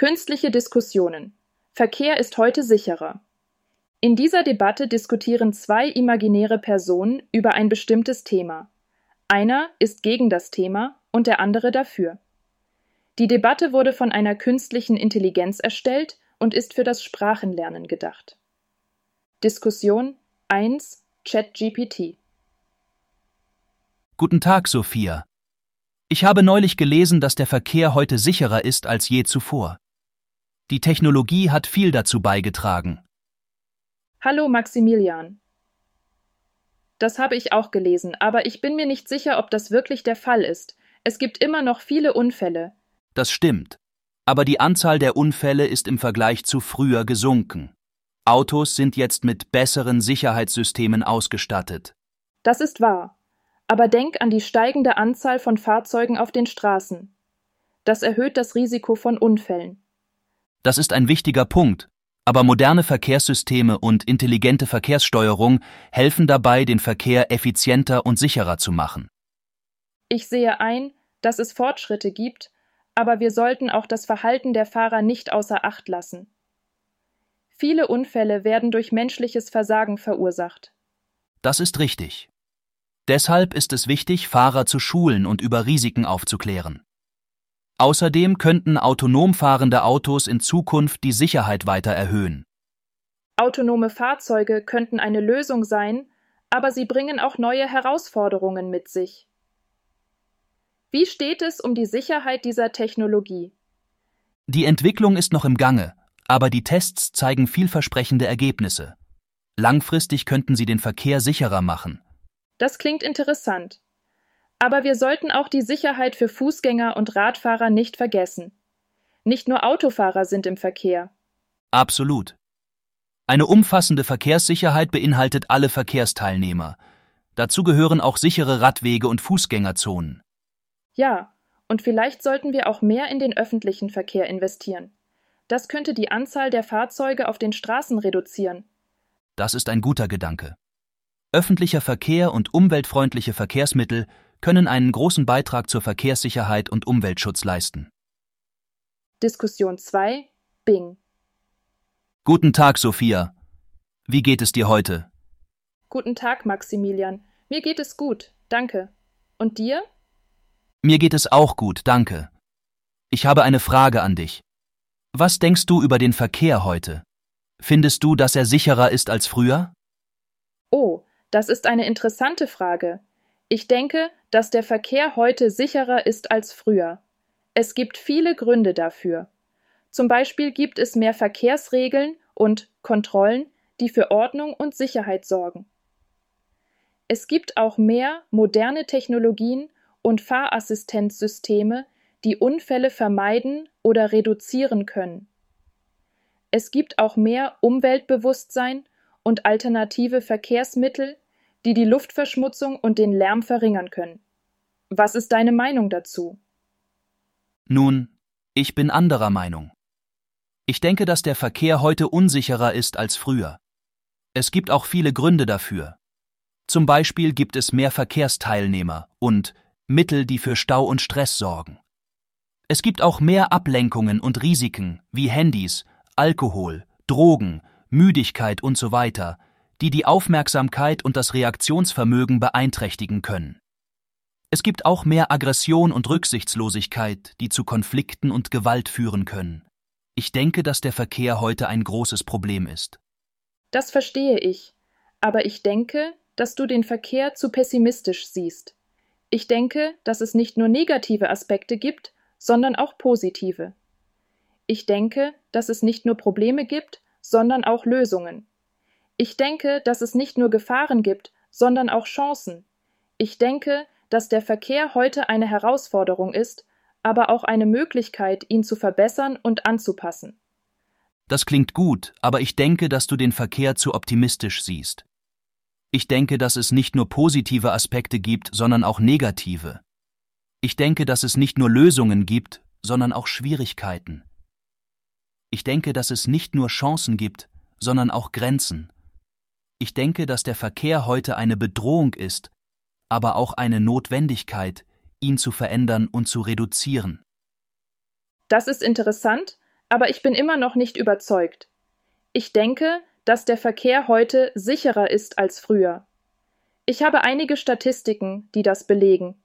Künstliche Diskussionen. Verkehr ist heute sicherer. In dieser Debatte diskutieren zwei imaginäre Personen über ein bestimmtes Thema. Einer ist gegen das Thema und der andere dafür. Die Debatte wurde von einer künstlichen Intelligenz erstellt und ist für das Sprachenlernen gedacht. Diskussion 1 ChatGPT Guten Tag, Sophia. Ich habe neulich gelesen, dass der Verkehr heute sicherer ist als je zuvor. Die Technologie hat viel dazu beigetragen. Hallo Maximilian. Das habe ich auch gelesen, aber ich bin mir nicht sicher, ob das wirklich der Fall ist. Es gibt immer noch viele Unfälle. Das stimmt. Aber die Anzahl der Unfälle ist im Vergleich zu früher gesunken. Autos sind jetzt mit besseren Sicherheitssystemen ausgestattet. Das ist wahr. Aber denk an die steigende Anzahl von Fahrzeugen auf den Straßen. Das erhöht das Risiko von Unfällen. Das ist ein wichtiger Punkt, aber moderne Verkehrssysteme und intelligente Verkehrssteuerung helfen dabei, den Verkehr effizienter und sicherer zu machen. Ich sehe ein, dass es Fortschritte gibt, aber wir sollten auch das Verhalten der Fahrer nicht außer Acht lassen. Viele Unfälle werden durch menschliches Versagen verursacht. Das ist richtig. Deshalb ist es wichtig, Fahrer zu schulen und über Risiken aufzuklären. Außerdem könnten autonom fahrende Autos in Zukunft die Sicherheit weiter erhöhen. Autonome Fahrzeuge könnten eine Lösung sein, aber sie bringen auch neue Herausforderungen mit sich. Wie steht es um die Sicherheit dieser Technologie? Die Entwicklung ist noch im Gange, aber die Tests zeigen vielversprechende Ergebnisse. Langfristig könnten sie den Verkehr sicherer machen. Das klingt interessant. Aber wir sollten auch die Sicherheit für Fußgänger und Radfahrer nicht vergessen. Nicht nur Autofahrer sind im Verkehr. Absolut. Eine umfassende Verkehrssicherheit beinhaltet alle Verkehrsteilnehmer. Dazu gehören auch sichere Radwege und Fußgängerzonen. Ja, und vielleicht sollten wir auch mehr in den öffentlichen Verkehr investieren. Das könnte die Anzahl der Fahrzeuge auf den Straßen reduzieren. Das ist ein guter Gedanke. Öffentlicher Verkehr und umweltfreundliche Verkehrsmittel können einen großen Beitrag zur Verkehrssicherheit und Umweltschutz leisten. Diskussion 2 Bing Guten Tag, Sophia. Wie geht es dir heute? Guten Tag, Maximilian. Mir geht es gut, danke. Und dir? Mir geht es auch gut, danke. Ich habe eine Frage an dich. Was denkst du über den Verkehr heute? Findest du, dass er sicherer ist als früher? Oh, das ist eine interessante Frage. Ich denke, dass der Verkehr heute sicherer ist als früher. Es gibt viele Gründe dafür. Zum Beispiel gibt es mehr Verkehrsregeln und Kontrollen, die für Ordnung und Sicherheit sorgen. Es gibt auch mehr moderne Technologien und Fahrassistenzsysteme, die Unfälle vermeiden oder reduzieren können. Es gibt auch mehr Umweltbewusstsein und alternative Verkehrsmittel, die die Luftverschmutzung und den Lärm verringern können. Was ist deine Meinung dazu? Nun, ich bin anderer Meinung. Ich denke, dass der Verkehr heute unsicherer ist als früher. Es gibt auch viele Gründe dafür. Zum Beispiel gibt es mehr Verkehrsteilnehmer und Mittel, die für Stau und Stress sorgen. Es gibt auch mehr Ablenkungen und Risiken wie Handys, Alkohol, Drogen, Müdigkeit und so weiter, die die Aufmerksamkeit und das Reaktionsvermögen beeinträchtigen können. Es gibt auch mehr Aggression und Rücksichtslosigkeit, die zu Konflikten und Gewalt führen können. Ich denke, dass der Verkehr heute ein großes Problem ist. Das verstehe ich, aber ich denke, dass du den Verkehr zu pessimistisch siehst. Ich denke, dass es nicht nur negative Aspekte gibt, sondern auch positive. Ich denke, dass es nicht nur Probleme gibt, sondern auch Lösungen. Ich denke, dass es nicht nur Gefahren gibt, sondern auch Chancen. Ich denke, dass der Verkehr heute eine Herausforderung ist, aber auch eine Möglichkeit, ihn zu verbessern und anzupassen. Das klingt gut, aber ich denke, dass du den Verkehr zu optimistisch siehst. Ich denke, dass es nicht nur positive Aspekte gibt, sondern auch negative. Ich denke, dass es nicht nur Lösungen gibt, sondern auch Schwierigkeiten. Ich denke, dass es nicht nur Chancen gibt, sondern auch Grenzen. Ich denke, dass der Verkehr heute eine Bedrohung ist, aber auch eine Notwendigkeit, ihn zu verändern und zu reduzieren. Das ist interessant, aber ich bin immer noch nicht überzeugt. Ich denke, dass der Verkehr heute sicherer ist als früher. Ich habe einige Statistiken, die das belegen.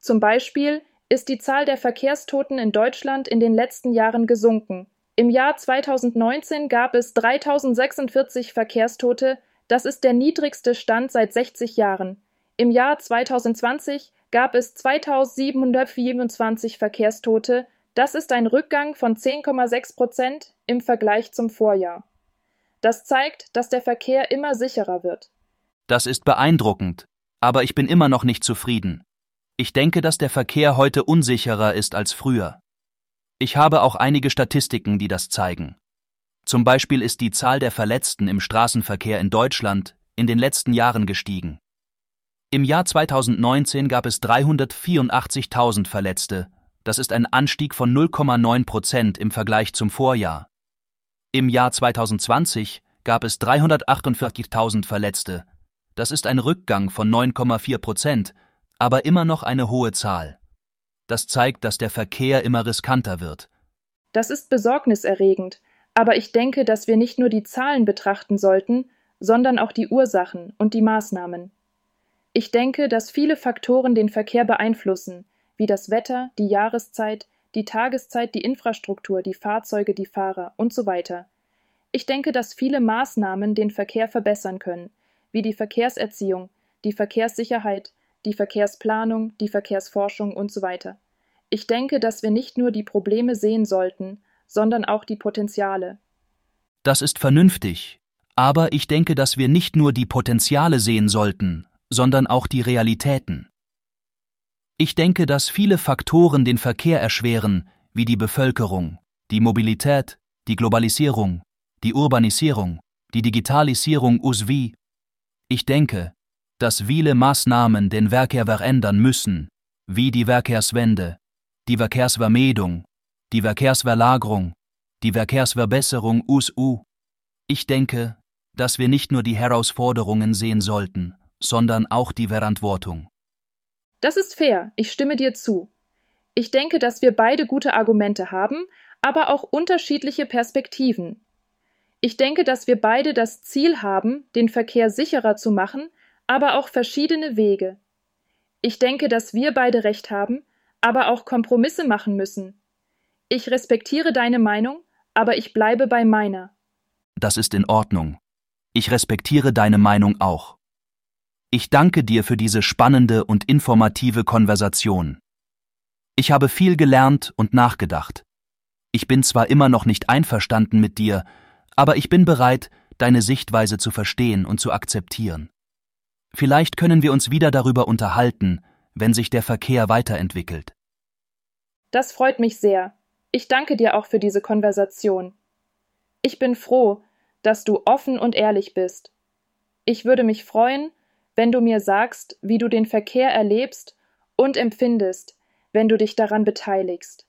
Zum Beispiel ist die Zahl der Verkehrstoten in Deutschland in den letzten Jahren gesunken. Im Jahr 2019 gab es 3046 Verkehrstote, das ist der niedrigste Stand seit 60 Jahren. Im Jahr 2020 gab es 2727 Verkehrstote, das ist ein Rückgang von 10,6 Prozent im Vergleich zum Vorjahr. Das zeigt, dass der Verkehr immer sicherer wird. Das ist beeindruckend, aber ich bin immer noch nicht zufrieden. Ich denke, dass der Verkehr heute unsicherer ist als früher. Ich habe auch einige Statistiken, die das zeigen. Zum Beispiel ist die Zahl der Verletzten im Straßenverkehr in Deutschland in den letzten Jahren gestiegen. Im Jahr 2019 gab es 384.000 Verletzte, das ist ein Anstieg von 0,9 Prozent im Vergleich zum Vorjahr. Im Jahr 2020 gab es 348.000 Verletzte, das ist ein Rückgang von 9,4 Prozent, aber immer noch eine hohe Zahl. Das zeigt, dass der Verkehr immer riskanter wird. Das ist besorgniserregend, aber ich denke, dass wir nicht nur die Zahlen betrachten sollten, sondern auch die Ursachen und die Maßnahmen. Ich denke, dass viele Faktoren den Verkehr beeinflussen, wie das Wetter, die Jahreszeit, die Tageszeit, die Infrastruktur, die Fahrzeuge, die Fahrer und so weiter. Ich denke, dass viele Maßnahmen den Verkehr verbessern können, wie die Verkehrserziehung, die Verkehrssicherheit, die Verkehrsplanung, die Verkehrsforschung und so weiter. Ich denke, dass wir nicht nur die Probleme sehen sollten, sondern auch die Potenziale. Das ist vernünftig, aber ich denke, dass wir nicht nur die Potenziale sehen sollten, sondern auch die Realitäten. Ich denke, dass viele Faktoren den Verkehr erschweren, wie die Bevölkerung, die Mobilität, die Globalisierung, die Urbanisierung, die Digitalisierung usw. Ich denke, dass viele Maßnahmen den Verkehr verändern müssen, wie die Verkehrswende, die Verkehrsvermeidung, die Verkehrsverlagerung, die Verkehrsverbesserung USU. Ich denke, dass wir nicht nur die Herausforderungen sehen sollten, sondern auch die Verantwortung. Das ist fair, ich stimme dir zu. Ich denke, dass wir beide gute Argumente haben, aber auch unterschiedliche Perspektiven. Ich denke, dass wir beide das Ziel haben, den Verkehr sicherer zu machen, aber auch verschiedene Wege. Ich denke, dass wir beide recht haben, aber auch Kompromisse machen müssen. Ich respektiere deine Meinung, aber ich bleibe bei meiner. Das ist in Ordnung. Ich respektiere deine Meinung auch. Ich danke dir für diese spannende und informative Konversation. Ich habe viel gelernt und nachgedacht. Ich bin zwar immer noch nicht einverstanden mit dir, aber ich bin bereit, deine Sichtweise zu verstehen und zu akzeptieren. Vielleicht können wir uns wieder darüber unterhalten, wenn sich der Verkehr weiterentwickelt. Das freut mich sehr. Ich danke dir auch für diese Konversation. Ich bin froh, dass du offen und ehrlich bist. Ich würde mich freuen, wenn du mir sagst, wie du den Verkehr erlebst und empfindest, wenn du dich daran beteiligst.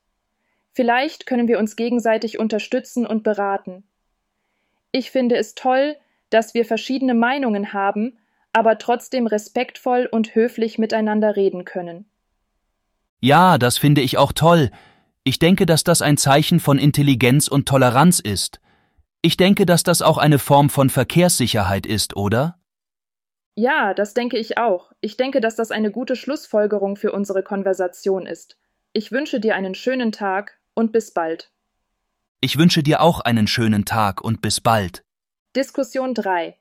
Vielleicht können wir uns gegenseitig unterstützen und beraten. Ich finde es toll, dass wir verschiedene Meinungen haben, aber trotzdem respektvoll und höflich miteinander reden können. Ja, das finde ich auch toll. Ich denke, dass das ein Zeichen von Intelligenz und Toleranz ist. Ich denke, dass das auch eine Form von Verkehrssicherheit ist, oder? Ja, das denke ich auch. Ich denke, dass das eine gute Schlussfolgerung für unsere Konversation ist. Ich wünsche dir einen schönen Tag und bis bald. Ich wünsche dir auch einen schönen Tag und bis bald. Diskussion 3.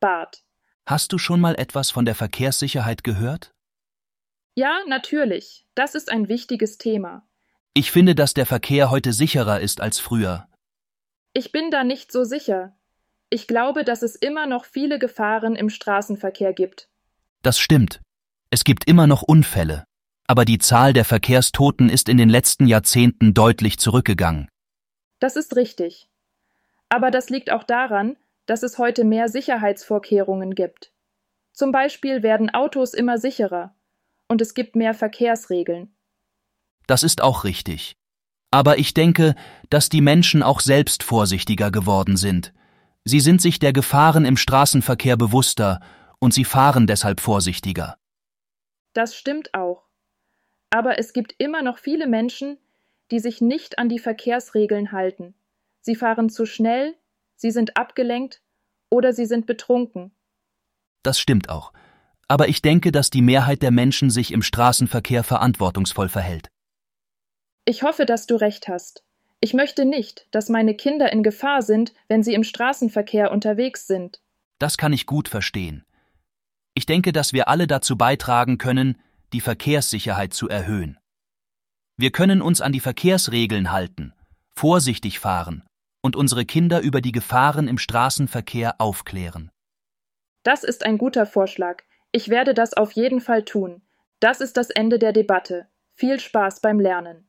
Bart. Hast du schon mal etwas von der Verkehrssicherheit gehört? Ja, natürlich. Das ist ein wichtiges Thema. Ich finde, dass der Verkehr heute sicherer ist als früher. Ich bin da nicht so sicher. Ich glaube, dass es immer noch viele Gefahren im Straßenverkehr gibt. Das stimmt. Es gibt immer noch Unfälle. Aber die Zahl der Verkehrstoten ist in den letzten Jahrzehnten deutlich zurückgegangen. Das ist richtig. Aber das liegt auch daran, dass es heute mehr Sicherheitsvorkehrungen gibt. Zum Beispiel werden Autos immer sicherer und es gibt mehr Verkehrsregeln. Das ist auch richtig. Aber ich denke, dass die Menschen auch selbst vorsichtiger geworden sind. Sie sind sich der Gefahren im Straßenverkehr bewusster und sie fahren deshalb vorsichtiger. Das stimmt auch. Aber es gibt immer noch viele Menschen, die sich nicht an die Verkehrsregeln halten. Sie fahren zu schnell, sie sind abgelenkt oder sie sind betrunken. Das stimmt auch. Aber ich denke, dass die Mehrheit der Menschen sich im Straßenverkehr verantwortungsvoll verhält. Ich hoffe, dass du recht hast. Ich möchte nicht, dass meine Kinder in Gefahr sind, wenn sie im Straßenverkehr unterwegs sind. Das kann ich gut verstehen. Ich denke, dass wir alle dazu beitragen können, die Verkehrssicherheit zu erhöhen. Wir können uns an die Verkehrsregeln halten, vorsichtig fahren und unsere Kinder über die Gefahren im Straßenverkehr aufklären. Das ist ein guter Vorschlag. Ich werde das auf jeden Fall tun. Das ist das Ende der Debatte. Viel Spaß beim Lernen.